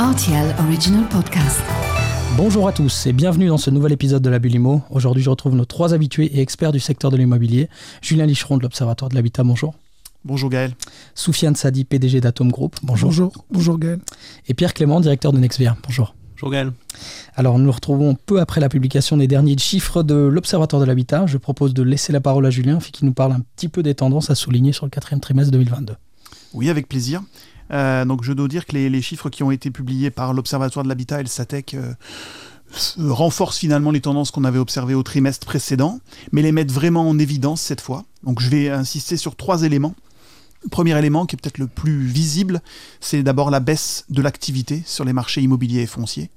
RTL Original Podcast. Bonjour à tous et bienvenue dans ce nouvel épisode de la Bulle Immo. Aujourd'hui, je retrouve nos trois habitués et experts du secteur de l'immobilier. Julien Licheron de l'Observatoire de l'Habitat, bonjour. Bonjour Gaël. Soufiane Sadi, PDG d'Atom Group, bonjour. Bonjour, bonjour Gaël. Et Pierre Clément, directeur de Nexvia, bonjour. Bonjour Gaël. Alors, nous nous retrouvons peu après la publication des derniers chiffres de l'Observatoire de l'Habitat. Je propose de laisser la parole à Julien, afin qu'il nous parle un petit peu des tendances à souligner sur le quatrième trimestre 2022. Oui, avec plaisir. Euh, donc, je dois dire que les, chiffres qui ont été publiés par l'Observatoire de l'Habitat et le SATEC euh, renforcent finalement les tendances qu'on avait observées au trimestre précédent, mais les mettent vraiment en évidence cette fois. Donc, je vais insister sur trois éléments. Le premier élément, qui est peut-être le plus visible, c'est d'abord la baisse de l'activité sur les marchés immobiliers et fonciers.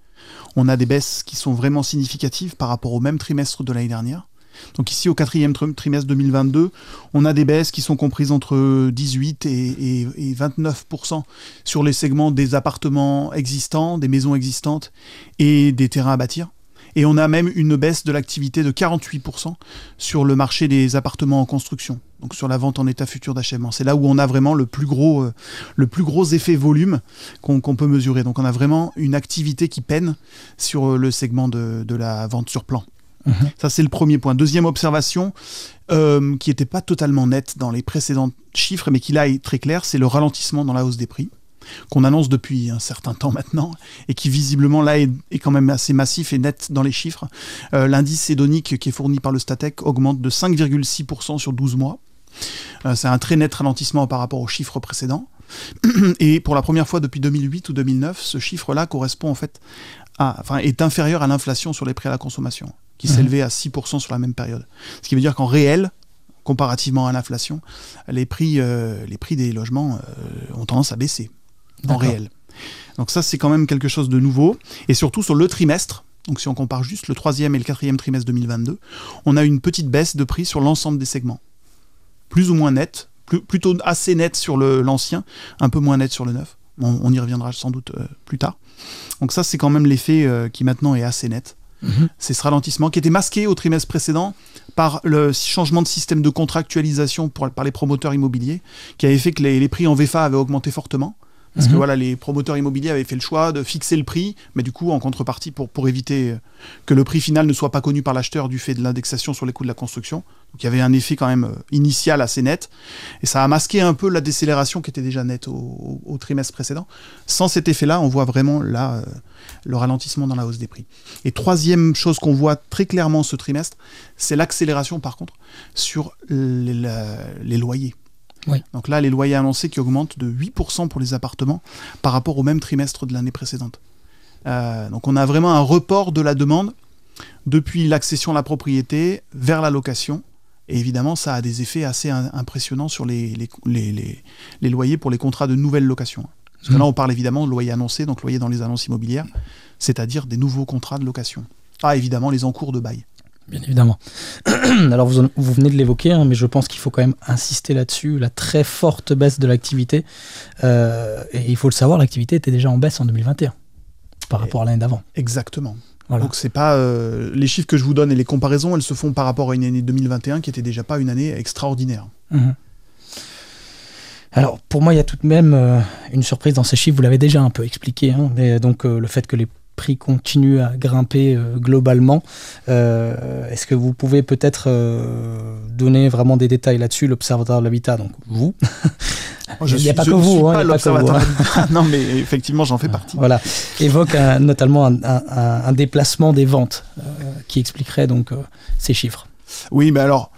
On a des baisses qui sont vraiment significatives par rapport au même trimestre de l'année dernière. Donc ici, au quatrième trimestre 2022, on a des baisses qui sont comprises entre 18 et, et, et 29% sur les segments des appartements existants, des maisons existantes et des terrains à bâtir. Et on a même une baisse de l'activité de 48% sur le marché des appartements en construction, donc sur la vente en état futur d'achèvement. C'est là où on a vraiment le plus gros, euh, effet volume qu'on qu peut mesurer. Donc on a vraiment une activité qui peine sur le segment de la vente sur plan. Mmh. Ça, c'est le premier point. Deuxième observation, euh, qui n'était pas totalement nette dans les précédents chiffres, mais qui là est très clair, c'est le ralentissement dans la hausse des prix qu'on annonce depuis un certain temps maintenant et qui visiblement là est, est quand même assez massif et net dans les chiffres. Euh, L'indice hédonique qui est fourni par le Statec augmente de 5,6% sur 12 mois. Euh, C'est un très net ralentissement par rapport aux chiffres précédents. Et pour la première fois depuis 2008 ou 2009, ce chiffre-là correspond en fait à, enfin, est inférieur à l'inflation sur les prix à la consommation, qui mmh. s'élevait à 6% sur la même période. Ce qui veut dire qu'en réel, comparativement à l'inflation, les prix, euh, les prix des logements euh, ont tendance à baisser en réel. Donc ça, c'est quand même quelque chose de nouveau. Et surtout sur le trimestre, donc si on compare juste le troisième et le quatrième trimestre 2022, on a une petite baisse de prix sur l'ensemble des segments. Plus ou moins net, plus, plutôt assez net sur l'ancien, un peu moins net sur le neuf. On, on y reviendra sans doute euh, plus tard. Donc ça, c'est quand même l'effet euh, qui maintenant est assez net. Mmh. C'est ce ralentissement qui était masqué au trimestre précédent par le changement de système de contractualisation pour, par les promoteurs immobiliers, qui avait fait que les, les prix en VFA avaient augmenté fortement. Parce mmh. que voilà, les promoteurs immobiliers avaient fait le choix de fixer le prix, mais du coup, en contrepartie, pour, pour éviter que le prix final ne soit pas connu par l'acheteur du fait de l'indexation sur les coûts de la construction. Donc il y avait un effet quand même initial assez net. Et ça a masqué un peu la décélération qui était déjà nette au, au, au trimestre précédent. Sans cet effet-là, on voit vraiment là euh, le ralentissement dans la hausse des prix. Et troisième chose qu'on voit très clairement ce trimestre, c'est l'accélération par contre sur les, la, les loyers. Oui. Donc là, les loyers annoncés qui augmentent de 8% pour les appartements par rapport au même trimestre de l'année précédente. Euh, donc on a vraiment un report de la demande depuis l'accession à la propriété vers la location. Et évidemment, ça a des effets assez impressionnants sur les, les, les, les, loyers pour les contrats de nouvelle location. Parce que là, on parle évidemment de loyer annoncé, donc loyer dans les annonces immobilières, c'est-à-dire des nouveaux contrats de location. Ah, évidemment, les encours de bail bien évidemment. Alors vous, vous, venez de l'évoquer, hein, mais je pense qu'il faut quand même insister là-dessus, la très forte baisse de l'activité. Euh, et il faut le savoir, l'activité était déjà en baisse en 2021 par rapport à l'année d'avant. Exactement. Voilà. Donc c'est pas euh, les chiffres que je vous donne et les comparaisons, elles se font par rapport à une année 2021 qui était déjà pas une année extraordinaire. Mmh. Alors pour moi, il y a tout de même euh, une surprise dans ces chiffres. Vous l'avez déjà un peu expliqué, hein, mais donc euh, le fait que les prix continue à grimper euh, globalement. Euh, Est-ce que vous pouvez peut-être euh, donner vraiment des détails là-dessus, l'Observatoire de l'habitat, donc vous oh, Il n'y a pas que vous. Hein, l'Observatoire non, mais effectivement, j'en fais partie. Voilà. Évoque un, notamment un, un, un, déplacement des ventes qui expliquerait donc ces chiffres. Oui, mais alors,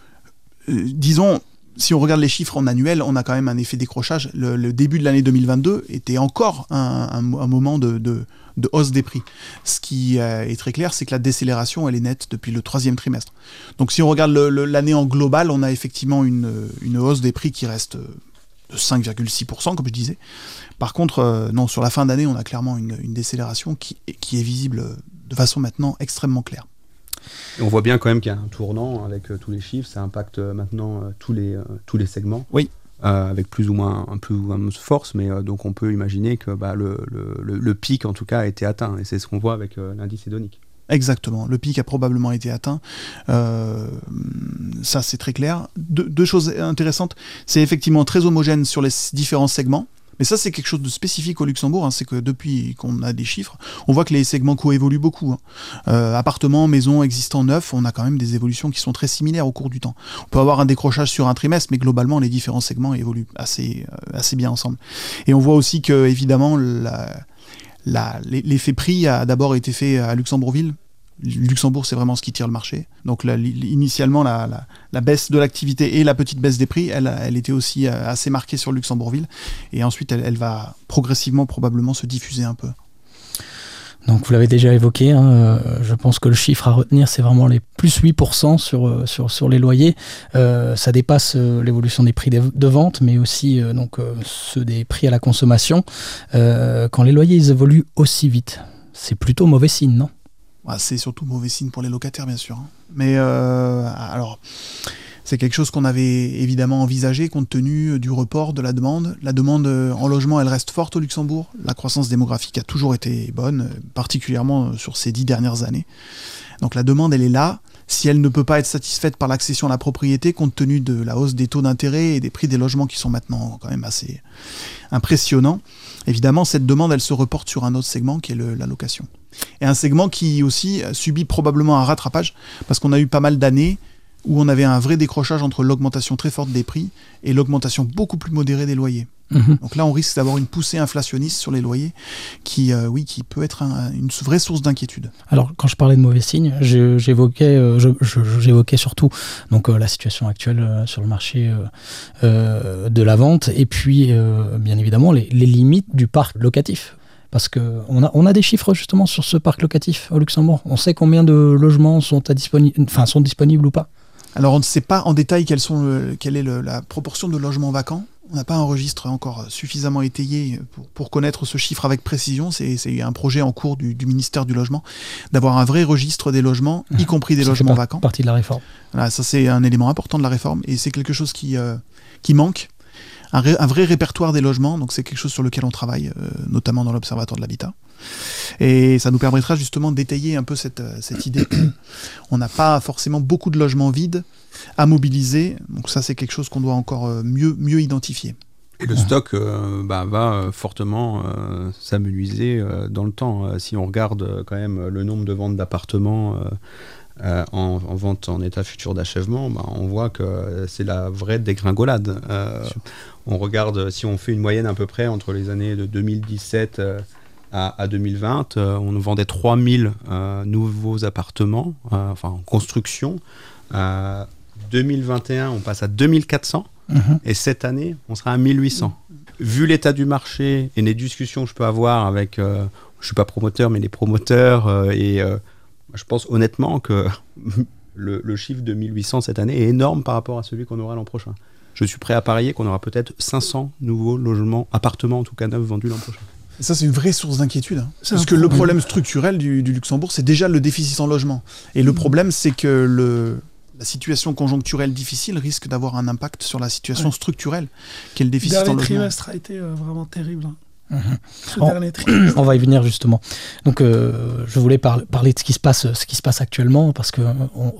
disons, si on regarde les chiffres en annuel, on a quand même un effet décrochage. Le, début de l'année 2022 était encore un, moment de, hausse des prix. Ce qui euh, est très clair, c'est que la décélération, elle est nette depuis le troisième trimestre. Donc si on regarde l'année en global, on a effectivement une, hausse des prix qui reste de 5,6%, comme je disais. Par contre, euh, non, sur la fin d'année, on a clairement une, décélération qui est visible de façon maintenant extrêmement claire. Et on voit bien quand même qu'il y a un tournant avec euh, tous les chiffres, ça impacte euh, maintenant euh, tous, les, tous les segments. Oui. Euh, avec plus ou moins un peu de force, mais euh, donc on peut imaginer que bah, le, le, le, pic en tout cas a été atteint, et c'est ce qu'on voit avec l'indice hédonique. Exactement, le pic a probablement été atteint, ça c'est très clair. De, deux choses intéressantes, c'est effectivement très homogène sur les différents segments, Mais ça, c'est quelque chose de spécifique au Luxembourg. Hein. c'est que depuis qu'on a des chiffres, on voit que les segments coévoluent beaucoup. Hein. Euh, appartements, maisons existants neufs, on a quand même des évolutions qui sont très similaires au cours du temps. On peut avoir un décrochage sur un trimestre, mais globalement, les différents segments évoluent assez, euh, assez bien ensemble. Et on voit aussi que, évidemment, l'effet prix a d'abord été fait à Luxembourgville Luxembourg, c'est vraiment ce qui tire le marché. Donc initialement, la, baisse de l'activité et la petite baisse des prix, elle, était aussi euh, assez marquée sur Luxembourgville. Et ensuite, elle, va progressivement, probablement, se diffuser un peu. Donc vous l'avez déjà évoqué, hein, euh, je pense que le chiffre à retenir, c'est vraiment les plus 8% sur, euh, sur les loyers. ça dépasse l'évolution des prix de, vente, mais aussi donc, ceux des prix à la consommation. quand les loyers ils évoluent aussi vite, c'est plutôt mauvais signe, non? C'est surtout mauvais signe pour les locataires, bien sûr. Hein. Mais euh, alors, c'est quelque chose qu'on avait évidemment envisagé compte tenu du report de la demande. La demande euh, en logement, elle reste forte au Luxembourg. La croissance démographique a toujours été bonne, particulièrement sur ces dix dernières années. Donc la demande, elle est là. Si elle ne peut pas être satisfaite par l'accession à la propriété, compte tenu de la hausse des taux d'intérêt et des prix des logements qui sont maintenant quand même assez impressionnants, évidemment, cette demande, elle se reporte sur un autre segment qui est la location. Et un segment qui aussi subit probablement un rattrapage, parce qu'on a eu pas mal d'années où on avait un vrai décrochage entre l'augmentation très forte des prix et l'augmentation beaucoup plus modérée des loyers. Mhm. Donc là, on risque d'avoir une poussée inflationniste sur les loyers qui, euh, oui, qui peut être une vraie source d'inquiétude. Alors, quand je parlais de mauvais signes, j'évoquais, euh, j'évoquais surtout donc euh, la situation actuelle sur le marché de la vente et puis, bien évidemment, les, les limites du parc locatif. Parce qu'on a, on a des chiffres justement sur ce parc locatif au Luxembourg. On sait combien de logements sont, à enfin, sont disponibles ou pas Alors on ne sait pas en détail sont quelle est la proportion de logements vacants. On n'a pas un registre encore suffisamment étayé pour, connaître ce chiffre avec précision. C'est un projet en cours du, ministère du Logement d'avoir un vrai registre des logements, y compris des logements vacants. partie de la réforme. Voilà, ça c'est un élément important de la réforme et c'est quelque chose qui, euh, qui manque un, vrai répertoire des logements. Donc c'est quelque chose sur lequel on travaille, euh, notamment dans l'Observatoire de l'habitat. Et ça nous permettra justement d'étayer un peu cette, euh, cette idée qu'on n'a pas forcément beaucoup de logements vides à mobiliser. Donc ça c'est quelque chose qu'on doit encore euh, mieux, mieux identifier. Et le stock bah, va fortement s'amenuiser dans le temps. si on regarde quand même le nombre de ventes d'appartements en, en, vente en état futur d'achèvement, bah, on voit que c'est la vraie dégringolade on regarde, si on fait une moyenne à peu près entre les années de 2017 euh, à, 2020, euh, on vendait 3000 euh, nouveaux appartements, enfin en construction. 2021, on passe à 2400. Mhm. Et cette année, on sera à 1800. Vu l'état du marché et les discussions que je peux avoir avec, je ne suis pas promoteur, mais les promoteurs, et je pense honnêtement que le, le, chiffre de 1800 cette année est énorme par rapport à celui qu'on aura l'an prochain je suis prêt à parier qu'on aura peut-être 500 nouveaux logements, appartements en tout cas neufs vendus l'an prochain. Ça, c'est une vraie source d'inquiétude. Hein. Parce que le problème structurel du, Luxembourg, c'est déjà le déficit en logement. Et le mmh. problème, c'est que le, la situation conjoncturelle difficile risque d'avoir un impact sur la situation structurelle, qui est le déficit en logement. Le trimestre a été euh, vraiment terrible. Hein. On, va y venir justement. Donc, euh, je voulais parler de ce qui se passe, ce qui se passe actuellement, parce que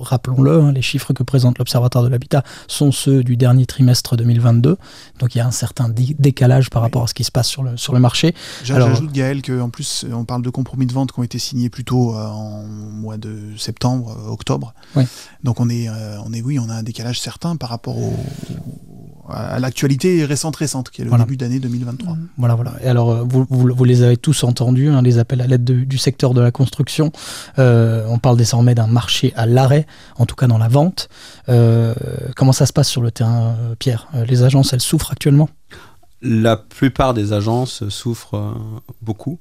rappelons-le, hein, les chiffres que présente l'Observatoire de l'habitat sont ceux du dernier trimestre 2022. Donc, il y a un certain décalage par rapport à ce qui se passe sur le sur le marché. J'ajoute Gaël qu'en plus, on parle de compromis de vente qui ont été signés plutôt euh, en mois de septembre, euh, octobre. Donc, on est, on est, oui, on a un décalage certain par rapport au à l'actualité récente récente, qui est le début d'année 2023. Mmh. Voilà, voilà. Et alors, euh, vous, vous, les avez tous entendus, hein, les appels à l'aide du secteur de la construction. Euh, on parle désormais d'un marché à l'arrêt, en tout cas dans la vente. Euh, comment ça se passe sur le terrain, Pierre Les agences, elles souffrent actuellement? La plupart des agences souffrent beaucoup.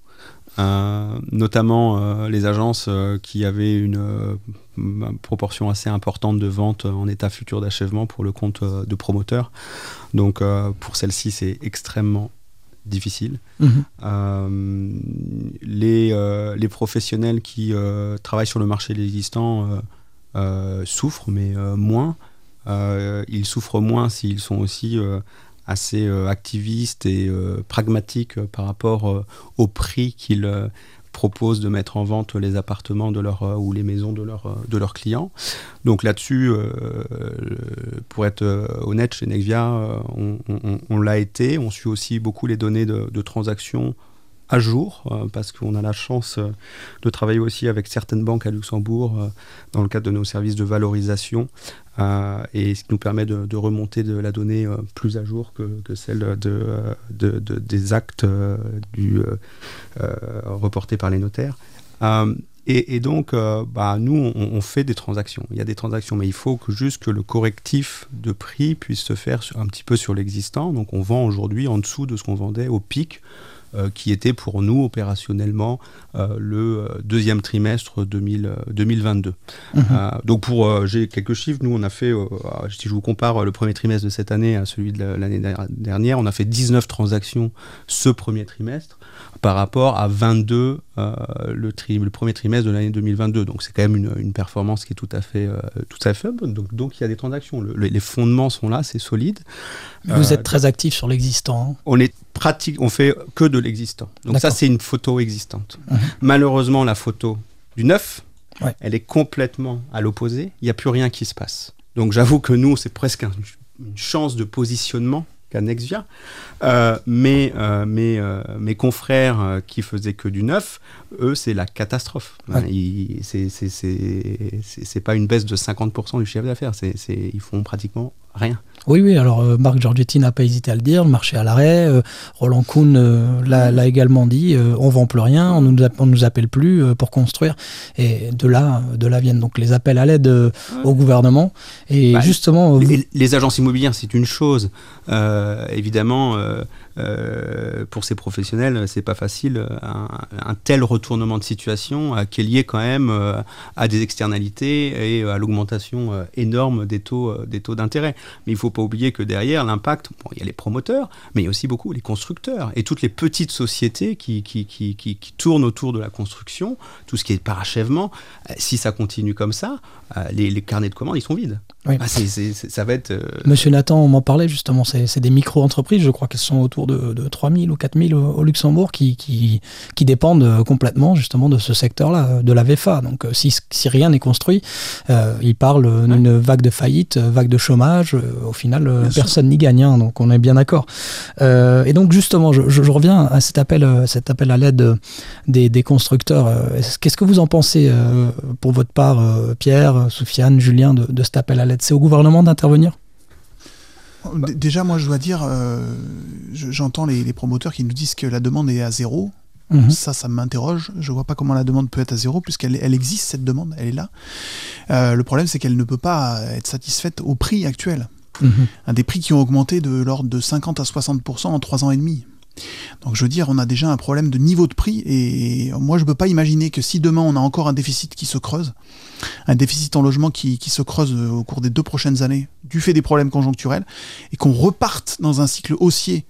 Euh, notamment euh, les agences euh, qui avaient une, proportion assez importante de ventes en état futur d'achèvement pour le compte de promoteurs. Donc pour celles-ci, c'est extrêmement difficile. Mhm. les, les, professionnels qui travaillent sur le marché de l'existant souffrent, mais moins. ils souffrent moins s'ils sont aussi assez euh, activiste et euh, pragmatique euh, par rapport au prix qu'ils proposent de mettre en vente les appartements ou les maisons de, leur, de leurs clients. Donc là-dessus, pour être honnête, chez Nexvia, on, l'a été. On suit aussi beaucoup les données de transactions à jour, euh, parce qu'on a la chance euh, de travailler aussi avec certaines banques à Luxembourg euh, dans le cadre de nos services de valorisation, et ce qui nous permet de, remonter de la donnée plus à jour que, celle de, des actes du, reportés par les notaires. Et, donc, bah, nous, on, fait des transactions. Il y a des transactions, mais il faut que juste que le correctif de prix puisse se faire un petit peu sur l'existant. Donc, on vend aujourd'hui en dessous de ce qu'on vendait au pic. Euh, qui était pour nous opérationnellement euh, le euh, deuxième trimestre 2022. Mhm. donc pour, j'ai quelques chiffres, nous on a fait, si je vous compare le premier trimestre de cette année à celui de l'année dernière, on a fait 19 transactions ce premier trimestre par rapport à 22 le, le, premier trimestre de l'année 2022. Donc c'est quand même une, performance qui est tout à fait, tout à fait bonne. Donc, donc il y a des transactions. les fondements sont là, c'est solide. Vous êtes très actif sur l'existant. Hein. On est pratique, on fait que de l'existant. Donc ça, c'est une photo existante. Mhm. Malheureusement, la photo du neuf, elle est complètement à l'opposé. Il n'y a plus rien qui se passe. Donc j'avoue que nous, c'est presque une chance de positionnement qu'à Nexvia. Euh, mais euh, euh, mes confrères qui faisaient que du neuf, eux, c'est la catastrophe. Ouais. C'est pas une baisse de 50% du chiffre d'affaires. Ils font pratiquement rien. Oui, oui, alors euh, Marc Giorgetti n'a pas hésité à le dire, le marché à l'arrêt, euh, Roland Kuhn euh, l'a également dit, on vend plus rien, on nous, nous appelle plus pour construire, et de là, de là viennent donc les appels à l'aide au gouvernement, et bah, justement... Les, les, agences immobilières, c'est une chose, évidemment euh, pour ces professionnels, c'est pas facile. Un, tel retournement de situation qui est lié quand même euh, à des externalités et à l'augmentation euh, énorme des taux, des taux d'intérêt. Mais il faut pas oublier que derrière l'impact, il y a les promoteurs, mais il y a aussi beaucoup les constructeurs et toutes les petites sociétés qui, tournent autour de la construction, tout ce qui est parachèvement. Si ça continue comme ça, les, les carnets de commandes, ils sont vides. Oui. Ah, ça va être. Monsieur Nathan, on m'en parlait justement, c'est des micro-entreprises, je crois qu'elles sont autour de, de 3000 ou 4000 au, au Luxembourg qui, qui, qui, dépendent euh, complètement justement de ce secteur-là, de la VFA. Donc euh, si, si rien n'est construit, euh, il parle d'une vague de faillite, vague de chômage. au final, personne n'y gagne. Hein, donc on est bien d'accord. et donc justement, je, je, reviens à cet appel, cet appel à l'aide des, des, constructeurs. Qu'est-ce que vous en pensez pour votre part, Pierre, Soufiane, Julien, de, de cet appel à l'aide? C'est au gouvernement d'intervenir? Déjà, moi, je dois dire, euh, j'entends les, promoteurs qui nous disent que la demande est à zéro. Mhm. Ça, ça m'interroge. Je vois pas comment la demande peut être à zéro, puisqu'elle elle existe, cette demande, elle est là. Euh, le problème, c'est qu'elle ne peut pas être satisfaite au prix actuel. Mhm. Des prix qui ont augmenté de l'ordre de 50 à 60% en trois ans et demi. Donc je veux dire, on a déjà un problème de niveau de prix et moi je ne peux pas imaginer que si demain on a encore un déficit qui se creuse, un déficit en logement qui, se creuse au cours des deux prochaines années du fait des problèmes conjoncturels et qu'on reparte dans un cycle haussier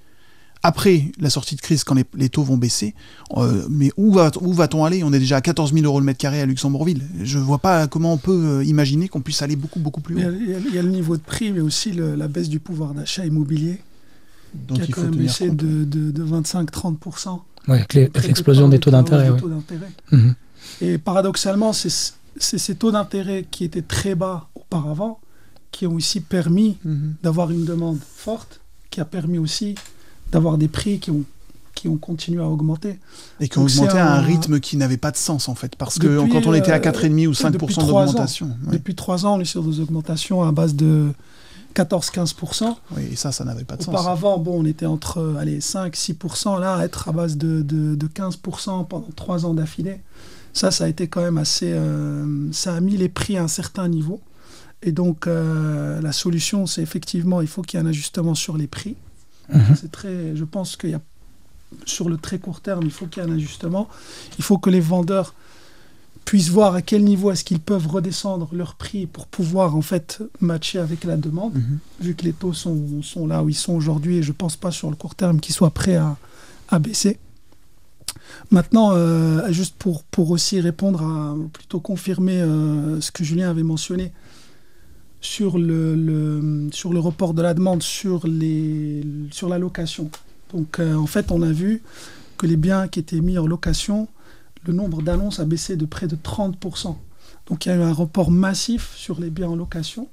après la sortie de crise quand les, taux vont baisser, euh, mais où va-t-on va aller? On est déjà à 14 000 euros le mètre carré à Luxembourgville. Je ne vois pas comment on peut euh, imaginer qu'on puisse aller beaucoup beaucoup plus haut. Il y, a, le niveau de prix, mais aussi la baisse du pouvoir d'achat immobilier qui a quand même baissé de, de, 25-30%. Oui, avec l'explosion des taux d'intérêt. Mhm. Et paradoxalement, c'est ces taux d'intérêt qui étaient très bas auparavant qui ont aussi permis mhm. d'avoir une demande forte, qui a permis aussi d'avoir des prix qui ont qui ont continué à augmenter. Et qui ont augmenté à un, rythme qui n'avait pas de sens en fait. Parce que quand on était à 4,5 ou 5% d'augmentation. Depuis trois ans, on est sur des augmentations à base de 14-15%. Oui, et ça, ça n'avait pas de sens. Auparavant, bon, on était entre allez, 5-6%, là, être à base de, de, de 15% pendant 3 ans d'affilée. Ça, ça a été quand même assez... Euh, ça a mis les prix à un certain niveau. Et donc, euh, la solution, c'est effectivement, il faut qu'il y ait un ajustement sur les prix. Mhm. C'est très, je pense qu'il y a, sur le très court terme, il faut qu'il y ait un ajustement. Il faut que les vendeurs puissent voir à quel niveau est-ce qu'ils peuvent redescendre leur prix pour pouvoir en fait matcher avec la demande, mhm. vu que les taux sont, sont, là où ils sont aujourd'hui et je ne pense pas sur le court terme qu'ils soient prêts à, à baisser. Maintenant, euh, juste pour, pour aussi répondre à, plutôt confirmer euh, ce que Julien avait mentionné sur le, le, sur le report de la demande sur, les, sur la location. Donc euh, en fait, on a vu que les biens qui étaient mis en location le nombre d'annonces a baissé de près de 30%. Donc il y a eu un report massif sur les biens en location.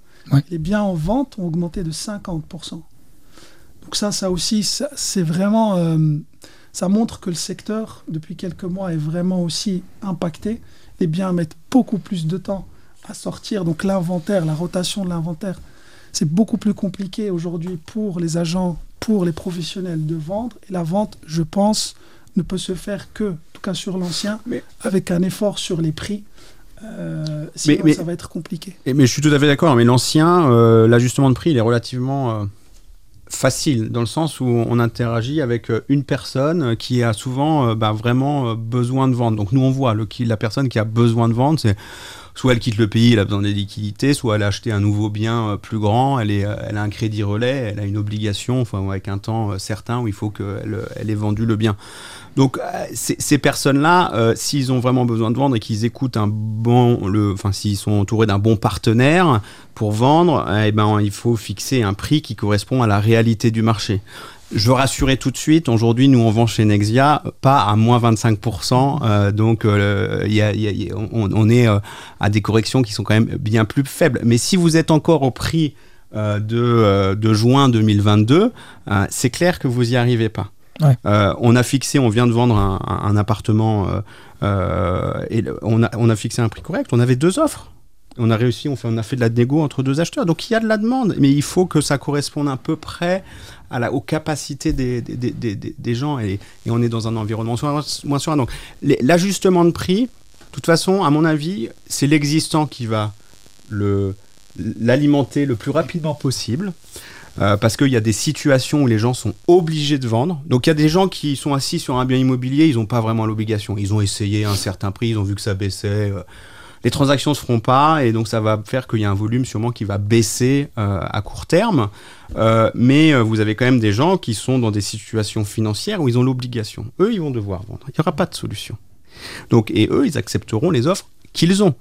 Les biens en vente ont augmenté de 50%. Donc ça, ça aussi, c'est vraiment... Euh, ça montre que le secteur, depuis quelques mois, est vraiment aussi impacté. Les biens mettent beaucoup plus de temps à sortir. Donc l'inventaire, la rotation de l'inventaire, c'est beaucoup plus compliqué aujourd'hui pour les agents, pour les professionnels de vendre. Et la vente, je pense, ne peut se faire que, en tout cas sur l'ancien, avec un effort sur les prix. Euh, sinon, ça va être compliqué. mais je suis tout à fait d'accord. Mais l'ancien, euh, l'ajustement de prix, il est relativement euh, facile dans le sens où on interagit avec une personne qui a souvent bah, vraiment besoin de vendre. Donc nous, on voit le, la personne qui a besoin de vendre, c'est soit elle quitte le pays, elle a besoin des liquidités, soit elle a acheté un nouveau bien euh, plus grand, elle, est, euh, elle a un crédit relais, elle a une obligation, enfin, avec un temps euh, certain où il faut qu'elle elle ait vendu le bien. Donc ces personnes-là, s'ils ont vraiment besoin de vendre et qu'ils écoutent un bon, le, enfin s'ils sont entourés d'un bon partenaire pour vendre, eh ben il faut fixer un prix qui correspond à la réalité du marché. Je veux rassurer tout de suite, aujourd'hui, nous, on vend chez Nexia pas à moins 25%. Euh, donc, euh, y a, on, est euh, à des corrections qui sont quand même bien plus faibles. Mais si vous êtes encore au prix euh, de, de, juin 2022, c'est clair que vous n'y arrivez pas. on a fixé, on vient de vendre un, un appartement et on a, on a fixé un prix correct. On avait deux offres on a réussi, on, fait, a fait de la négo entre deux acheteurs. Donc il y a de la demande, mais il faut que ça corresponde à peu près à la, aux capacités des, gens et, on est dans un environnement moins sûr. Donc l'ajustement de prix, de toute façon, à mon avis, c'est l'existant qui va le l'alimenter le plus rapidement possible. Euh, parce qu'il y a des situations où les gens sont obligés de vendre. Donc il y a des gens qui sont assis sur un bien immobilier, ils n'ont pas vraiment l'obligation. Ils ont essayé un certain prix, ils ont vu que ça baissait. Euh, les transactions se feront pas et donc ça va faire qu'il y a un volume sûrement qui va baisser euh, à court terme. Euh, mais euh, vous avez quand même des gens qui sont dans des situations financières où ils ont l'obligation. Eux, ils vont devoir vendre. Il n'y aura pas de solution. Donc, et eux, ils accepteront les offres qu'ils ont.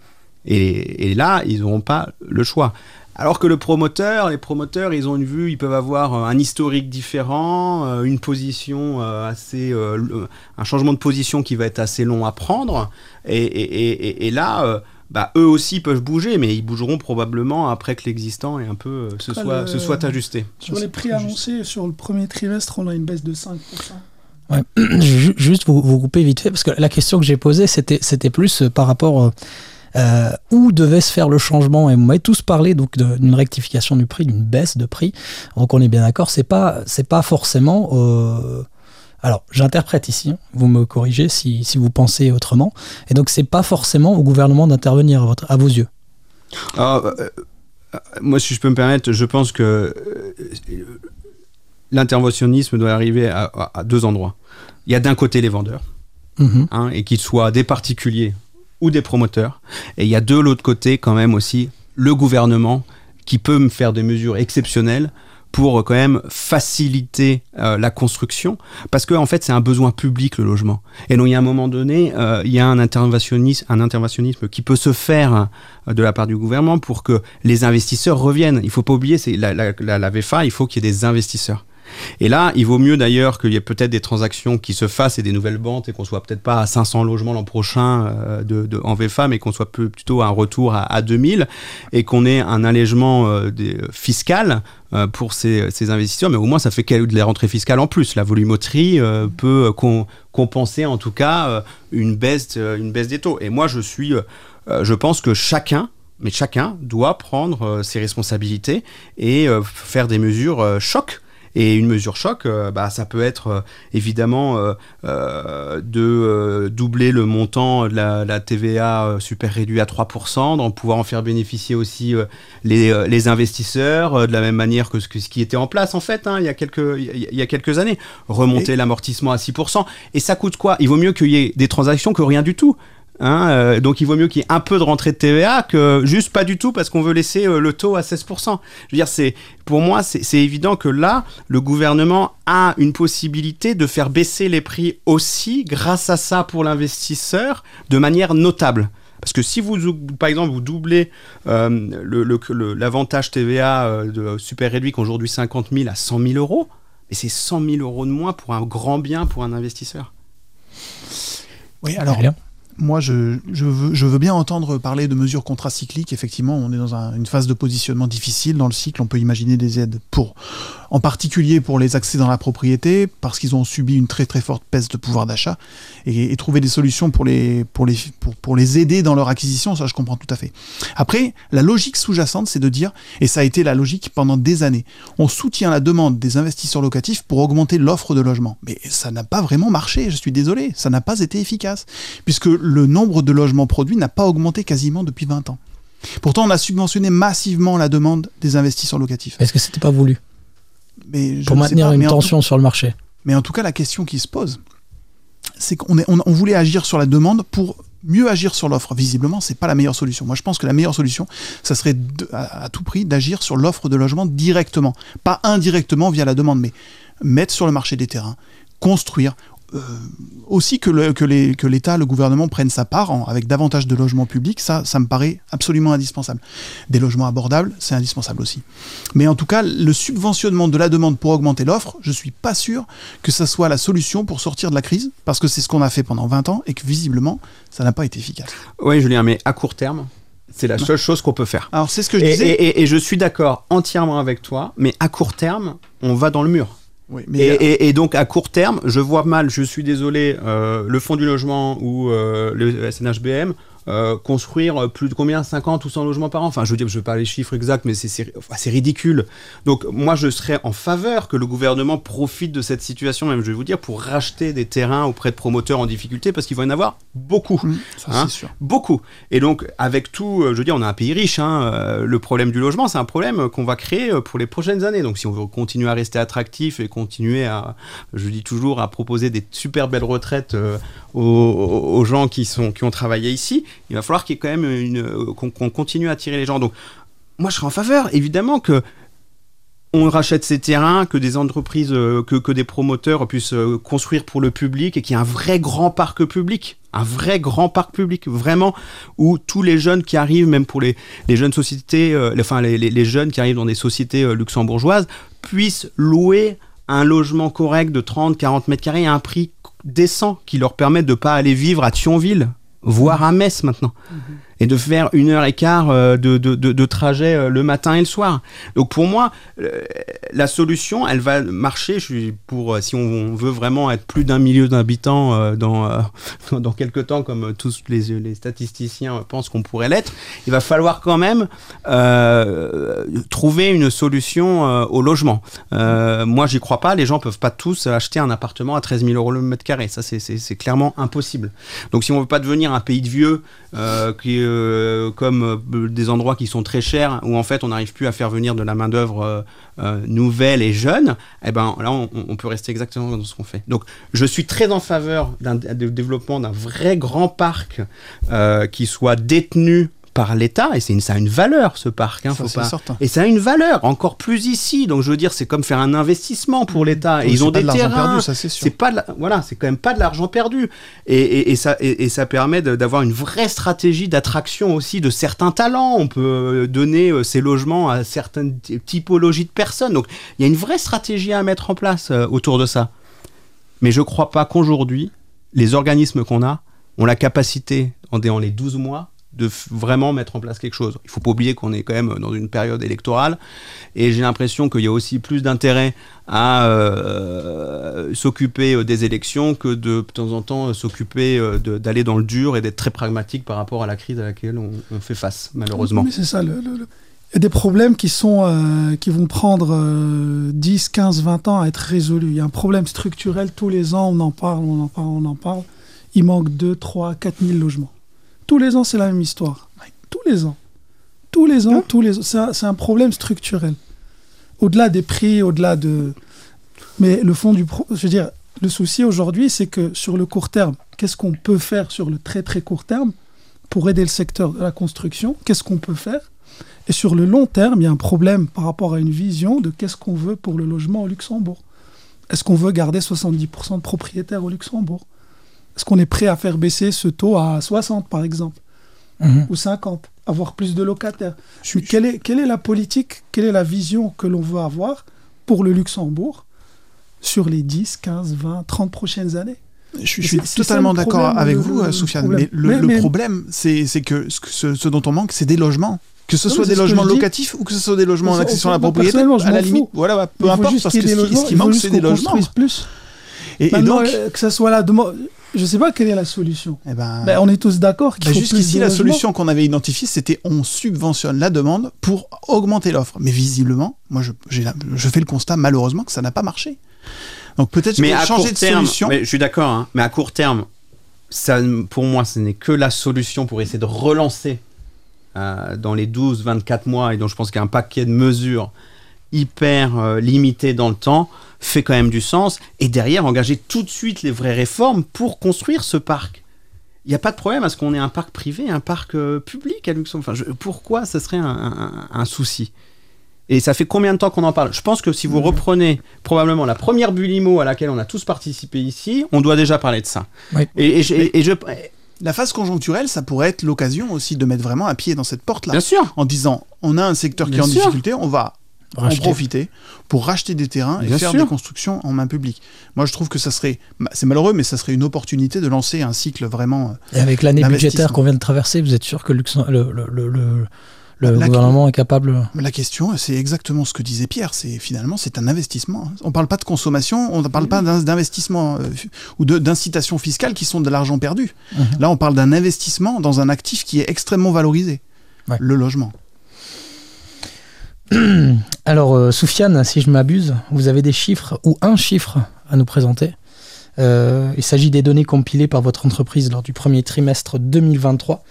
Et, là, ils n'auront pas le choix. Alors que le promoteur, les promoteurs, ils ont une vue, ils peuvent avoir un historique différent, une position assez, un changement de position qui va être assez long à prendre. Et là, bah, eux aussi peuvent bouger, mais ils bougeront probablement après que l'existant est un peu se, soit, se soit ajusté. Sur les prix annoncés, sur le premier trimestre, on a une baisse de 5%. Ouais. Juste vous, vous couper vite fait, parce que la question que j'ai posée, c'était plus par rapport euh, où devait se faire le changement. Et vous m'avez tous parlé d'une rectification du prix, d'une baisse de prix. Donc on est bien d'accord, c'est pas, pas forcément. Euh, alors, j'interprète ici, vous me corrigez si, vous pensez autrement. Et donc, c'est pas forcément au gouvernement d'intervenir à, à, vos yeux. Ah, euh, euh, moi, si je peux me permettre, je pense que euh, l'interventionnisme doit arriver à, deux endroits. Il y a d'un côté les vendeurs, mhm. hein, et qu'ils soient des particuliers ou des promoteurs. Et il y a de l'autre côté, quand même aussi, le gouvernement qui peut me faire des mesures exceptionnelles pour euh, quand même faciliter euh, la construction, parce que en fait c'est un besoin public le logement. Et donc il y a un moment donné, euh, il y a un interventionnisme, un interventionnisme qui peut se faire de la part du gouvernement pour que les investisseurs reviennent. Il faut pas oublier, c'est la VFA, il faut qu'il y ait des investisseurs. Et là, il vaut mieux d'ailleurs qu'il y ait peut-être des transactions qui se fassent et des nouvelles banques et qu'on soit peut-être pas à 500 logements l'an prochain euh, en VFA, mais qu'on soit plutôt à un retour à, à 2000 et qu'on ait un allègement euh, fiscal euh, pour ces, investisseurs, mais au moins ça fait de la rentrée fiscale en plus. La volumétrie euh, peut compenser en tout cas une, baisse, une baisse des taux. Et moi je suis, je pense que chacun, mais chacun doit prendre ses responsabilités et faire des mesures choc et une mesure choc, euh, bah, ça peut être euh, évidemment euh, de doubler le montant de la, TVA super réduit à 3%, d'en pouvoir en faire bénéficier aussi les, les, investisseurs, de la même manière que ce, que ce, qui était en place en fait hein, il, y a quelques, il y a quelques années. Remonter l'amortissement à 6%. Et ça coûte quoi? Il vaut mieux qu'il y ait des transactions que rien du tout. Hein, euh, donc il vaut mieux qu'il y ait un peu de rentrée de TVA que juste pas du tout parce qu'on veut laisser euh, le taux à 16%. Je veux dire, c'est pour moi c'est évident que là le gouvernement a une possibilité de faire baisser les prix aussi grâce à ça pour l'investisseur de manière notable. Parce que si vous, par exemple, vous doublez euh, l'avantage TVA de super réduit qu'aujourd'hui 50 000 à 100 000 euros, et c'est 100 000 euros de moins pour un grand bien pour un investisseur. Oui, alors moi, je, veux, bien entendre parler de mesures contracycliques. Effectivement, on est dans un, une phase de positionnement difficile dans le cycle. On peut imaginer des aides pour, en particulier pour les accès dans la propriété, parce qu'ils ont subi une très très forte baisse de pouvoir d'achat, et, trouver des solutions pour les, pour les aider dans leur acquisition, ça je comprends tout à fait. Après, la logique sous-jacente, c'est de dire, et ça a été la logique pendant des années, on soutient la demande des investisseurs locatifs pour augmenter l'offre de logement. Mais ça n'a pas vraiment marché, je suis désolé, ça n'a pas été efficace, puisque le nombre de logements produits n'a pas augmenté quasiment depuis 20 ans. Pourtant, on a subventionné massivement la demande des investisseurs locatifs. Est-ce que c'était pas voulu mais Pour maintenir pas, une tension tout, sur le marché. Mais en tout cas, la question qui se pose, c'est qu'on on, on voulait agir sur la demande pour mieux agir sur l'offre. Visiblement, c'est pas la meilleure solution. Moi, je pense que la meilleure solution, ça serait de, à, à, tout prix d'agir sur l'offre de logement directement, pas indirectement via la demande, mais mettre sur le marché des terrains, construire, aussi que, le, que, les, que l'État, le gouvernement prennent sa part en, avec davantage de logements publics, ça, ça me paraît absolument indispensable. Des logements abordables, c'est indispensable aussi. Mais en tout cas, le subventionnement de la demande pour augmenter l'offre, je suis pas sûr que ça soit la solution pour sortir de la crise, parce que c'est ce qu'on a fait pendant 20 ans et que visiblement, ça n'a pas été efficace. Oui, Julien, mais à court terme, c'est la seule chose qu'on peut faire. Alors, c'est ce que je et, disais. Et, et, et je suis d'accord entièrement avec toi, mais à court terme, on va dans le mur. Oui, et, et, et, donc à court terme, je vois mal, je suis désolé, euh, le fonds du logement ou euh, le SNHBM euh, construire plus de combien 50 ou 100 logements par an? Enfin, je veux dire, je ne veux pas les chiffres exacts, mais c'est enfin, ridicule. Donc, moi, je serais en faveur que le gouvernement profite de cette situation, même, je vais vous dire, pour racheter des terrains auprès de promoteurs en difficulté, parce qu'il va y en avoir beaucoup. Mmh, ça, hein, sûr. Beaucoup. Et donc, avec tout, je veux dire, on a un pays riche. Hein, le problème du logement, c'est un problème qu'on va créer pour les prochaines années. Donc, si on veut continuer à rester attractif et continuer à, je dis toujours, à proposer des super belles retraites euh, aux, aux, gens qui, sont, qui ont travaillé ici, il va falloir qu'il quand même une qu'on qu continue à attirer les gens. Donc, moi, je serais en faveur, évidemment, que on rachète ces terrains, que des entreprises, euh, que, que, des promoteurs puissent euh, construire pour le public et qu'il y ait un vrai grand parc public. Un vrai grand parc public, vraiment, où tous les jeunes qui arrivent, même pour les, les jeunes sociétés, euh, enfin les, les, jeunes qui arrivent dans des sociétés euh, luxembourgeoises, puissent louer un logement correct de 30, 40 mètres carrés à un prix décent qui leur permette de ne pas aller vivre à Thionville, voire à Metz maintenant, mmh. Et de faire une heure et quart euh, de, de, trajet euh, le matin et le soir. Donc pour moi, euh, la solution, elle va marcher. Pour si on veut vraiment être plus d'un million d'habitants euh, dans dans quelques temps, comme tous les, les statisticiens pensent qu'on pourrait l'être, il va falloir quand même euh, trouver une solution au logement. moi, j'y crois pas. Les gens peuvent pas tous acheter un appartement à 13 000 euros le mètre carré. Ça, c'est clairement impossible. Donc si on veut pas devenir un pays de vieux euh, qui, euh, comme euh, des endroits qui sont très chers où en fait on n'arrive plus à faire venir de la main d'œuvre nouvelle et jeune, eh ben là on, on peut rester exactement dans ce qu'on fait. Donc je suis très en faveur d'un développement d'un vrai grand parc qui soit détenu par l'État, et c'est une, ça a une valeur ce parc. Hein, ça, faut pas... certain. Et ça a une valeur, encore plus ici. Donc je veux dire, c'est comme faire un investissement pour l'État. Et ils ont des de terrains. Perdu, ça c'est pas de la... voilà, c'est quand même pas de l'argent perdu. Et, et, et, ça, et, ça permet d'avoir une vraie stratégie d'attraction aussi de certains talents. On peut donner ces logements à certaines typologies de personnes. Donc il y a une vraie stratégie à mettre en place euh, autour de ça. Mais je crois pas qu'aujourd'hui, les organismes qu'on a ont la capacité, en les 12 mois, de vraiment mettre en place quelque chose. Il faut pas oublier qu'on est quand même dans une période électorale et j'ai l'impression qu'il y a aussi plus d'intérêt à euh, s'occuper des élections que de, de temps en temps s'occuper d'aller dans le dur et d'être très pragmatique par rapport à la crise à laquelle on, fait face malheureusement. C'est ça. Il y a des problèmes qui, sont, euh, qui vont prendre euh, 10, 15, 20 ans à être résolus. Il y a un problème structurel, tous les ans on en parle, on en parle, on en parle. Il manque 2, 3, 4 000 logements. Tous les ans, c'est la même histoire. Tous les ans. Tous les ans, tous les C'est un, un, problème structurel. Au-delà des prix, au-delà de. Mais le fond du. Pro... Je veux dire, le souci aujourd'hui, c'est que sur le court terme, qu'est-ce qu'on peut faire sur le très très court terme pour aider le secteur de la construction? Qu'est-ce qu'on peut faire? Et sur le long terme, il y a un problème par rapport à une vision de qu'est-ce qu'on veut pour le logement au Luxembourg. Est-ce qu'on veut garder 70% de propriétaires au Luxembourg? Est-ce qu'on est prêt à faire baisser ce taux à 60 par exemple mmh. ou 50 avoir plus de locataires? Je, Mais quelle, est, quelle est la politique quelle est la vision que l'on veut avoir pour le Luxembourg sur les 10 15 20 30 prochaines années? Je, suis- je suis totalement d'accord avec vous, Soufiane. Mais le, problème, c'est que ce, ce, dont on manque, c'est des logements. Que ce soit des logements locatifs ou que ce soit des logements en accession à la propriété, à la limite, voilà, bah, peu importe, parce que ce qui, manque, c'est des logements. Plus. Et, et donc, euh, que ça soit la demande. Je sais pas quelle est la solution. Eh ben, ben, on est tous d'accord qu'il bah, Jusqu'ici, la solution qu'on avait identifiée, c'était on subventionne la demande pour augmenter l'offre. Mais visiblement, moi, je, je fais le constat malheureusement que ça n'a pas marché. Donc peut-être qu'il faut changer de solution. Mais je suis d'accord, hein, mais à court terme, ça, pour moi, ce n'est que la solution pour essayer de relancer euh, dans les 12-24 mois, et donc je pense qu'un paquet de mesures hyper euh, limitées dans le temps fait quand même du sens, et derrière engager tout de suite les vraies réformes pour construire ce parc. Il n'y a pas de problème à ce qu'on ait un parc privé, un parc euh, public à Luxembourg. Enfin, pourquoi ce serait un souci? Et ça fait combien de temps qu'on en parle? Je pense que si vous reprenez probablement la première Bulimo à laquelle on a tous participé ici, on doit déjà parler de ça. Et, je, la phase conjoncturelle, ça pourrait être l'occasion aussi de mettre vraiment un pied dans cette porte-là. Bien sûr. En disant, on a un secteur qui est en difficulté, on va en profiter pour racheter des terrains et faire des constructions en main publique. Moi, je trouve que ça serait, c'est malheureux, mais ça serait une opportunité de lancer un cycle vraiment. Et avec l'année budgétaire qu'on vient de traverser, vous êtes sûr que le, le le gouvernement est capable. La question, c'est exactement ce que disait Pierre. C'est finalement, c'est un investissement. On ne parle pas de consommation, on ne parle pas d'investissement euh, ou d'incitation fiscale qui sont de l'argent perdu. Mhm. Là, on parle d'un investissement dans un actif qui est extrêmement valorisé, le logement. Alors, euh, Soufiane, si je m'abuse, vous avez des chiffres ou un chiffre à nous présenter? Euh, il s'agit des données compilées par votre entreprise lors du premier trimestre 2023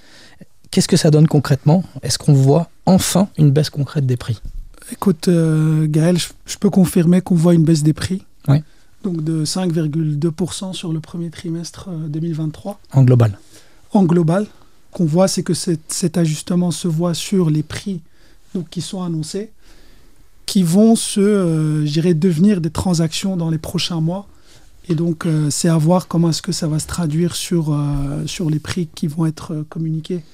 Qu'est-ce que ça donne concrètement? Est-ce qu'on voit enfin une baisse concrète des prix? Écoute, euh, Gaël, je, peux confirmer qu'on voit une baisse des prix. Oui. Donc de 5,2% sur le premier trimestre 2023. Euh, en global. En global. Qu'on voit, c'est que cet, ajustement se voit sur les prix donc, qui sont annoncés, qui vont se, euh, devenir des transactions dans les prochains mois. Et donc, c'est à voir comment est-ce que ça va se traduire sur, sur les prix qui vont être communiqués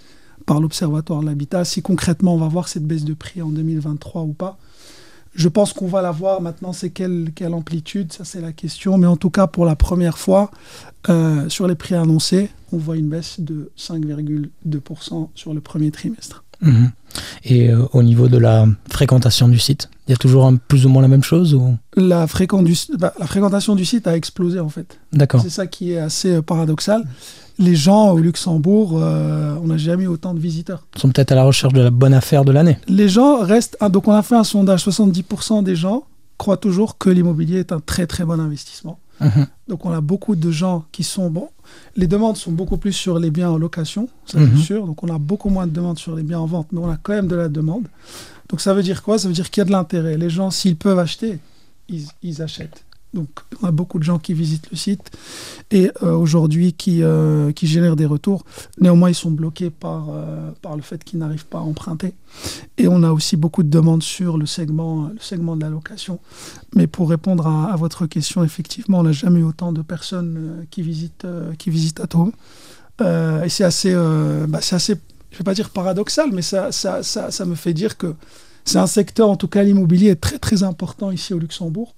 par l'Observatoire de l'habitat. Si concrètement on va voir cette baisse de prix en 2023 ou pas, je pense qu'on va la voir maintenant. C'est quelle, quelle amplitude Ça, c'est la question. Mais en tout cas, pour la première fois, euh, sur les prix annoncés, on voit une baisse de 5,2% sur le premier trimestre. Mhm. Et euh, au niveau de la fréquentation du site, il y a toujours un, plus ou moins la même chose ou? La, du, bah, la fréquentation du site a explosé en fait. D'accord. C'est ça qui est assez euh, paradoxal les gens au Luxembourg, euh, on n'a jamais eu autant de visiteurs. Ils sont peut-être à la recherche de la bonne affaire de l'année. Les gens restent. Ah, donc, on a fait un sondage 70% des gens croient toujours que l'immobilier est un très très bon investissement. Mhm. Donc, on a beaucoup de gens qui sont. Bon, les demandes sont beaucoup plus sur les biens en location, ça c'est mhm. sûr. Donc, on a beaucoup moins de demandes sur les biens en vente, mais on a quand même de la demande. Donc, ça veut dire quoi? Ça veut dire qu'il y a de l'intérêt. Les gens, s'ils peuvent acheter, ils achètent. Donc, on a beaucoup de gens qui visitent le site et euh, aujourd'hui qui, euh, qui génèrent des retours. Néanmoins, ils sont bloqués par, euh, par le fait qu'ils n'arrivent pas à emprunter. Et on a aussi beaucoup de demandes sur le segment, le segment de la location. Mais pour répondre à, votre question, effectivement, on n'a jamais eu autant de personnes qui visitent, qui visitent Atom. et c'est assez, bah, assez, je ne vais pas dire paradoxal, mais ça, ça, ça, ça me fait dire que c'est un secteur, en tout cas l'immobilier, est très très important ici au Luxembourg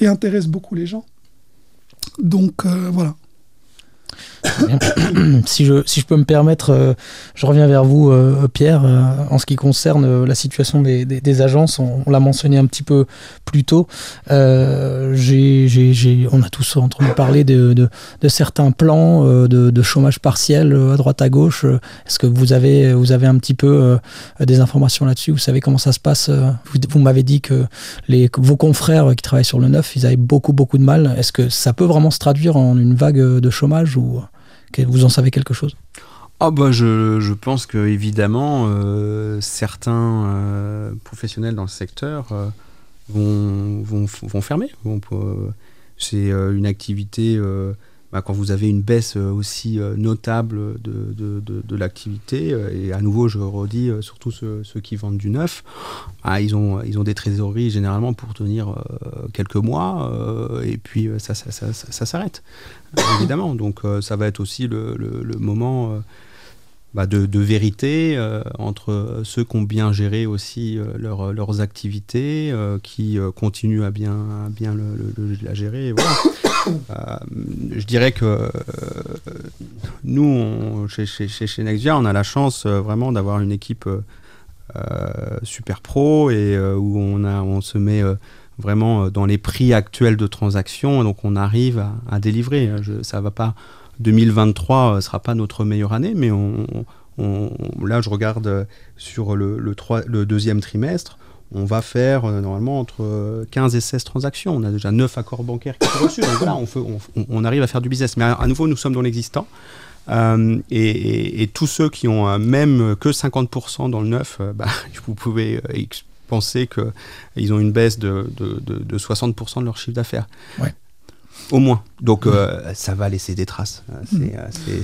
et intéresse beaucoup les gens. Donc euh, voilà. si, je, si je peux me permettre, euh, je reviens vers vous, euh, Pierre, euh, en ce qui concerne la situation des, des, agences. On, l'a mentionné un petit peu plus tôt. J'ai, j'ai, on a tous entendu parler de, de, certains plans de, chômage partiel à droite à gauche. Est-ce que vous avez, vous avez un petit peu des informations là-dessus? Vous savez comment ça se passe Vous, vous m'avez dit que les, vos confrères qui travaillent sur le neuf, ils avaient beaucoup, beaucoup de mal. Est-ce que ça peut vraiment se traduire en une vague de chômage ou? Vous en savez quelque chose? Je, je pense que évidemment euh, certains euh, professionnels dans le secteur euh, vont, vont, vont, fermer. c'est une activité bah, quand vous avez une baisse euh, aussi euh, notable de, de, de, l'activité, euh, et à nouveau, je redis, surtout ceux, qui vendent du neuf, ah, ils, ont, ils ont des trésoreries généralement pour tenir quelques mois, et puis ça, ça, ça, s'arrête, évidemment. Donc ça va être aussi le, le, moment bah, de, de, vérité entre ceux qui ont bien géré aussi leur, leurs activités, qui continuent à bien, bien la gérer. Je dirais que nous, chez, chez, Nexia, on a la chance vraiment d'avoir une équipe super pro et où on, se met vraiment dans les prix actuels de transactions, donc on arrive à, délivrer. Je, ça va pas 2023 ne sera pas notre meilleure année, mais là, je regarde sur le, deuxième trimestre, on va faire euh, normalement entre 15 et 16 transactions. On a déjà 9 accords bancaires qui sont reçus. Donc voilà, on, arrive à faire du business. Mais à, nouveau, nous sommes dans l'existant. Euh, et, tous ceux qui ont euh, même que 50% dans le neuf, bah, vous pouvez penser qu'ils ont une baisse de, de 60% de leur chiffre d'affaires. Ouais. Au moins. Donc euh, ça va laisser des traces. Euh, mm. euh,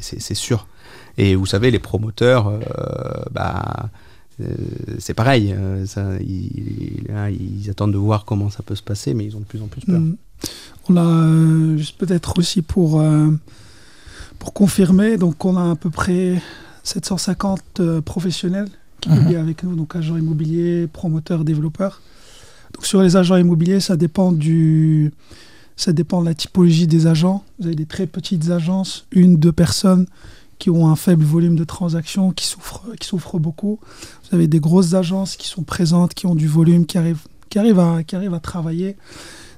c'est sûr. Et vous savez, les promoteurs, bah, c'est pareil. Ça, ils, attendent de voir comment ça peut se passer, mais ils ont de plus en plus peur. Mm. On a juste peut-être aussi pour, pour confirmer, donc on a à peu près 750 professionnels qui mm avec nous, donc agents immobiliers, promoteurs, développeurs. Donc sur les agents immobiliers, ça dépend du, ça dépend de la typologie des agents. Vous avez des très petites agences, une, deux personnes qui ont un faible volume de transactions, qui souffrent, qui souffrent beaucoup. Vous avez des grosses agences qui sont présentes, qui ont du volume, qui arrivent, qui arrivent, à, travailler.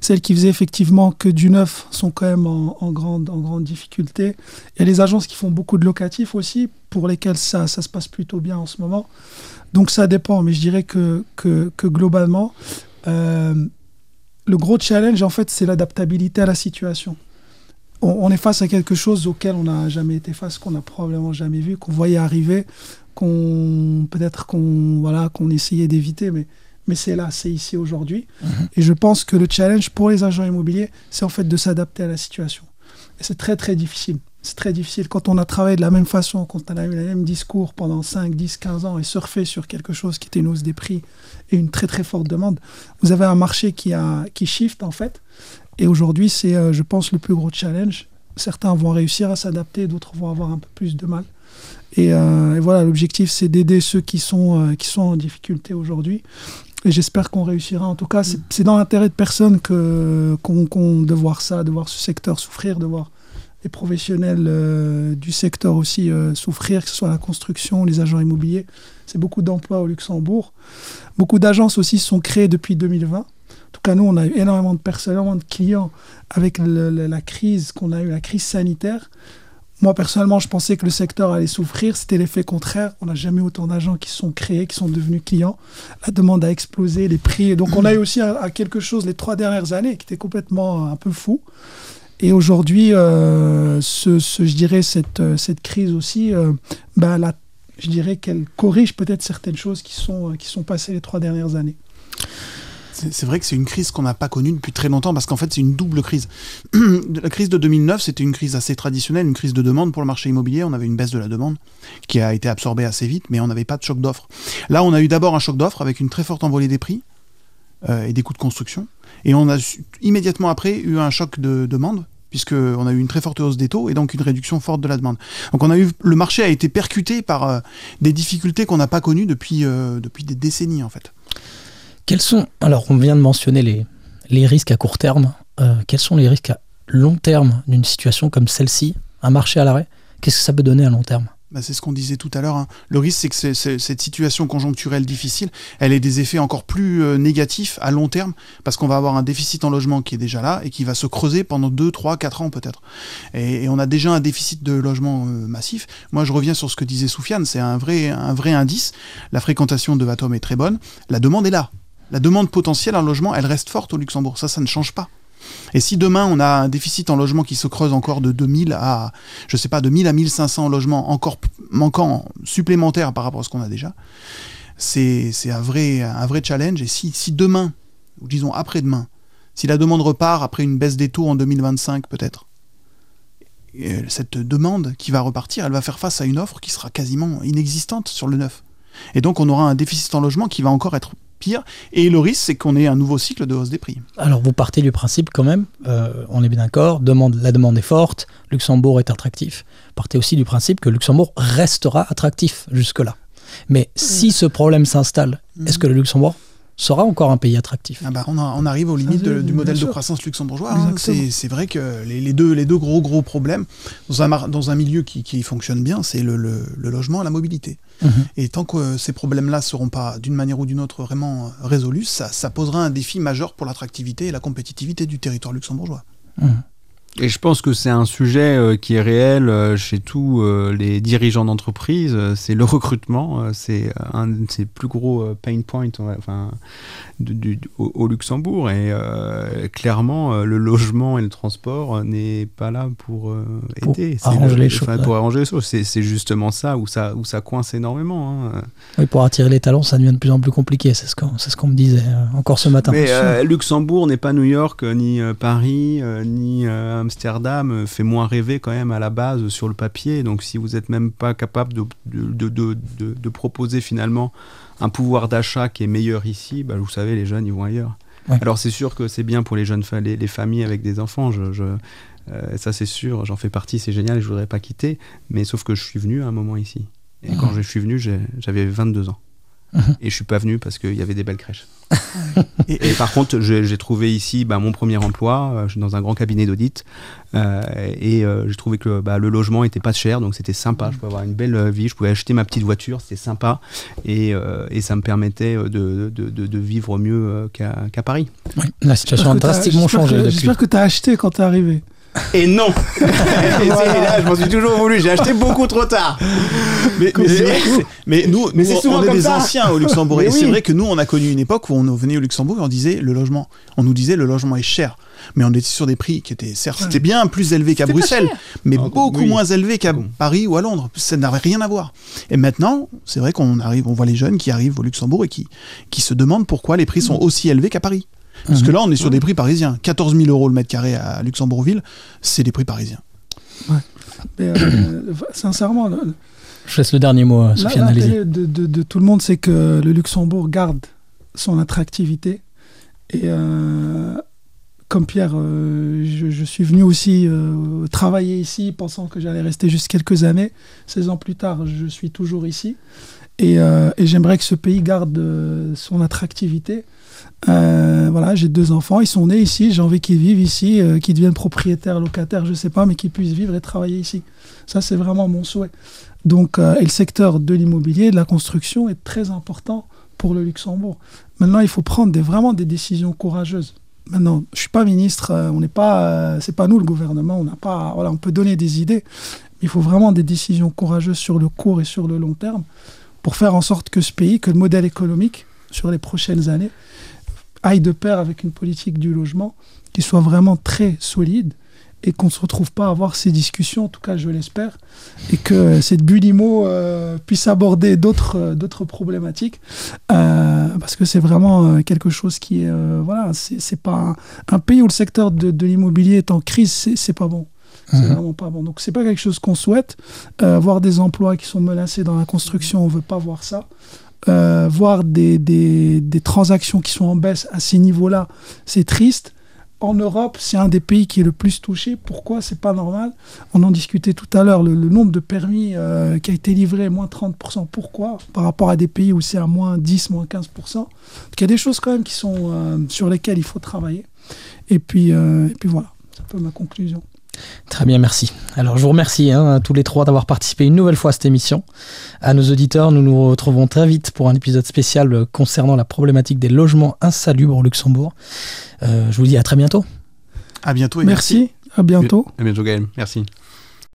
Celles qui faisaient effectivement que du neuf sont quand même en, grande, difficulté. Il y a les agences qui font beaucoup de locatifs aussi, pour lesquelles ça, se passe plutôt bien en ce moment. Donc ça dépend, mais je dirais que, globalement, euh, le gros challenge, en fait, c'est l'adaptabilité à la situation. On, est face à quelque chose auquel on n'a jamais été face, qu'on n'a probablement jamais vu, qu'on voyait arriver, qu'on peut-être qu'on voilà, qu'on essayait d'éviter, mais, mais c'est là, c'est ici aujourd'hui. Mhm. Et je pense que le challenge pour les agents immobiliers, c'est en fait de s'adapter à la situation. Et c'est très très difficile c'est très difficile. Quand on a travaillé de la même façon, quand on a eu le même discours pendant 5, 10, 15 ans et surfé sur quelque chose qui était une hausse des prix et une très très forte demande, vous avez un marché qui, a, qui shift en fait. Et aujourd'hui, c'est, euh, je pense, le plus gros challenge. Certains vont réussir à s'adapter, d'autres vont avoir un peu plus de mal. Et, euh, voilà, l'objectif, c'est d'aider ceux qui sont, euh, qui sont en difficulté aujourd'hui. Et j'espère qu'on réussira. En tout cas, c'est, dans l'intérêt de personne qu'on, de voir ça, de voir ce secteur souffrir, de voir les professionnels euh, du secteur aussi souffrir, que ce soit la construction, les agents immobiliers. C'est beaucoup d'emplois au Luxembourg. Beaucoup d'agences aussi sont créées depuis 2020. En tout cas, nous, on a eu énormément de personnes, énormément de clients avec la crise qu'on a eu, la crise sanitaire. Moi, personnellement, je pensais que le secteur allait souffrir. C'était l'effet contraire. On n'a jamais autant d'agents qui sont créés, qui sont devenus clients. La demande a explosé, les prix. Donc, on a eu aussi à quelque chose les trois dernières années qui était complètement un peu fou. Et aujourd'hui, euh, ce, je dirais cette, euh, cette crise aussi, euh, bah, je dirais qu'elle corrige peut-être certaines choses qui sont, qui sont passées les trois dernières années. C'est vrai que c'est une crise qu'on n'a pas connue depuis très longtemps parce qu'en fait c'est une double crise. la crise de 2009 c'était une crise assez traditionnelle, une crise de demande pour le marché immobilier. On avait une baisse de la demande qui a été absorbée assez vite, mais on n'avait pas de choc d'offres. Là on a eu d'abord un choc d'offres avec une très forte envolée des prix et des coûts de construction. Et on a immédiatement après eu un choc de demande, puisqu'on a eu une très forte hausse des taux et donc une réduction forte de la demande. Donc le marché a été percuté par euh, des difficultés qu'on n'a pas connues depuis, euh, depuis des décennies en fait. Quels sont, alors on vient de mentionner les, les risques à court terme, euh, quels sont les risques à long terme d'une situation comme celle-ci, un marché à l'arrêt? Qu'est-ce que ça peut donner à long terme? Bah, c'est ce qu'on disait tout à l'heure. Hein. Le risque, c'est que cette situation conjoncturelle difficile, elle ait des effets encore plus euh, négatifs à long terme, parce qu'on va avoir un déficit en logement qui est déjà là et qui va se creuser pendant 2, 3, 4 ans peut-être. Et, on a déjà un déficit de logement euh, massif. Moi, je reviens sur ce que disait Soufiane, c'est un vrai, un vrai indice. La fréquentation de Vatom est très bonne. La demande est là. La demande potentielle en logement, elle reste forte au Luxembourg. Ça, ça ne change pas. Et si demain on a un déficit en logement qui se creuse encore de 2000 à, je sais pas, de 1000 à 1500 logements encore manquants supplémentaires par rapport à ce qu'on a déjà, c'est un vrai, challenge. Et si, si demain, ou disons après-demain, si la demande repart après une baisse des taux en 2025 peut-être, cette demande qui va repartir, elle va faire face à une offre qui sera quasiment inexistante sur le neuf. Et donc on aura un déficit en logement qui va encore être pire. Et le risque, c'est qu'on ait un nouveau cycle de hausse des prix. Alors, vous partez du principe quand même, euh, on est bien d'accord, demande, la demande est forte, Luxembourg est attractif. Partez aussi du principe que Luxembourg restera attractif jusque-là. Mais si ce problème s'installe, est-ce que le Luxembourg sera encore un pays attractif. Ah bah, on, a- on arrive aux limites de- du modèle de croissance luxembourgeois. hein. C'est vrai que les, les deux, les deux gros gros problèmes dans un, mar- dans un milieu qui, qui fonctionne bien, c'est le, le- le logement et la mobilité. Mhm. Et tant que euh, ces problèmes-là ne seront pas d'une manière ou d'une autre vraiment euh, résolus, ça, ça posera un défi majeur pour l'attractivité et la compétitivité du territoire luxembourgeois. Et je pense que c'est un sujet euh, qui est réel euh, chez tous euh, les dirigeants d'entreprise. c'est le recrutement. c'est un de ses plus gros pain points on va- enfin, du- du- au, Luxembourg. Et euh, clairement, le logement et le transport n'est pas là pour, euh, Pour aider. C'est arranger le- les choses. Pour arranger les choses. C'est, justement ça où, ça où ça coince énormément. hein. Oui, pour attirer les talents, ça devient de plus en plus compliqué. C'est ce qu'on ce me disait encore ce matin. Mais euh, Luxembourg n'est pas New York, ni Paris, ni Amsterdam, euh, fait moins rêver quand même à la base sur le papier. Donc si vous n'êtes même pas capable de, de, de, de- de proposer finalement un pouvoir d'achat qui est meilleur ici, bah, vous savez, les jeunes, ils vont ailleurs. Ouais. Alors c'est sûr que c'est bien pour les jeunes fa- les, les familles avec des enfants, je, je- euh, ça c'est sûr, j'en fais partie, c'est génial, je voudrais pas quitter, mais sauf que je suis venu à un moment ici. Et quand je suis venu, j'avais 22 ans. Et je suis pas venu parce qu'il y avait des belles crèches. Et, Et par contre, j'ai trouvé ici bah, mon premier emploi. euh, Je suis dans un grand cabinet d'audit. euh, et euh, j'ai trouvé que bah, le logement était pas cher, donc c'était sympa. Je pouvais avoir une belle vie. Je pouvais acheter ma petite voiture, c'était sympa. Et, euh, et ça me permettait de, de, de- de vivre mieux qu'à Paris. La situation a drastiquement changé. J'espère que tu as acheté quand tu es arrivé. Et non Et là, je m'en suis toujours voulu. J'ai acheté beaucoup trop tard. Mais, nous, Mais nous, on est des ça. anciens au Luxembourg. Et c'est vrai que nous, on a connu une époque où on venait au Luxembourg et on disait le logement. On nous disait le logement est cher. Mais on était sur des prix qui étaient, certes, c'était bien plus élevés qu'à Bruxelles, mais Ah, beaucoup oui. moins élevés qu'à. Paris ou à Londres. Ça n'avait rien à voir. Et maintenant, c'est vrai qu'on arrive, on voit les jeunes qui arrivent au Luxembourg et qui, qui se demandent pourquoi les prix sont aussi élevés qu'à Paris. Parce que là, on est sur des prix parisiens. 14 000 euros le mètre carré à Luxembourgville, c'est des prix parisiens. Mais, euh, sincèrement, le- Je laisse le dernier mot, euh, Sofiane, de, de- de tout le monde, c'est que le Luxembourg garde son attractivité. Et euh, comme Pierre, euh, je, je suis venu aussi euh, travailler ici, pensant que j'allais rester juste quelques années. 16 ans plus tard, je suis toujours ici. Et, euh, et j'aimerais que ce pays garde euh, son attractivité. Euh, voilà, j'ai deux enfants, ils sont nés ici, j'ai envie qu'ils vivent ici, euh, qu'ils deviennent propriétaires, locataires, je sais pas, mais qu'ils puissent vivre et travailler ici. Ça, c'est vraiment mon souhait. Donc, euh, et le secteur de l'immobilier, de la construction est très important pour le Luxembourg. Maintenant, il faut prendre vraiment des décisions courageuses. Maintenant, je suis pas ministre, on n'est pas, c'est pas nous le gouvernement, on pas, on peut donner des idées, mais il faut vraiment des décisions courageuses sur le court et sur le long terme pour faire en sorte que ce pays, que le modèle économique sur les prochaines années aille de pair avec une politique du logement qui soit vraiment très solide et qu'on ne se retrouve pas à avoir ces discussions, en tout cas je l'espère, et que cette bulle IMO euh, puisse aborder d'autres euh, d'autres problématiques, euh, parce que c'est vraiment quelque chose qui est... voilà, c'est pas un, un pays où le secteur de, de l'immobilier est en crise, c'est pas bon. C'est Mhm. vraiment pas bon. Donc c'est pas quelque chose qu'on souhaite. Voir des emplois qui sont menacés dans la construction, on veut pas voir ça. Euh, voir des, des, des transactions qui sont en baisse à ces niveaux-là, c'est triste. En Europe, c'est un des pays qui est le plus touché. Pourquoi? C'est pas normal. On en discutait tout à l'heure. Le, nombre de permis euh, qui a été livré, moins 30%. Pourquoi? Par rapport à des pays où c'est à moins 10, moins 15%. Donc il y a des choses quand même qui sont euh, sur lesquelles il faut travailler. Et puis, et puis voilà, c'est un peu ma conclusion. Très bien, merci. Alors, je vous remercie hein, tous les trois d'avoir participé une nouvelle fois à cette émission. À nos auditeurs, nous nous retrouvons très vite pour un épisode spécial concernant la problématique des logements insalubres au Luxembourg. Euh, je vous dis à très bientôt. À bientôt et Merci, à bientôt. À bientôt, Gaël. Merci.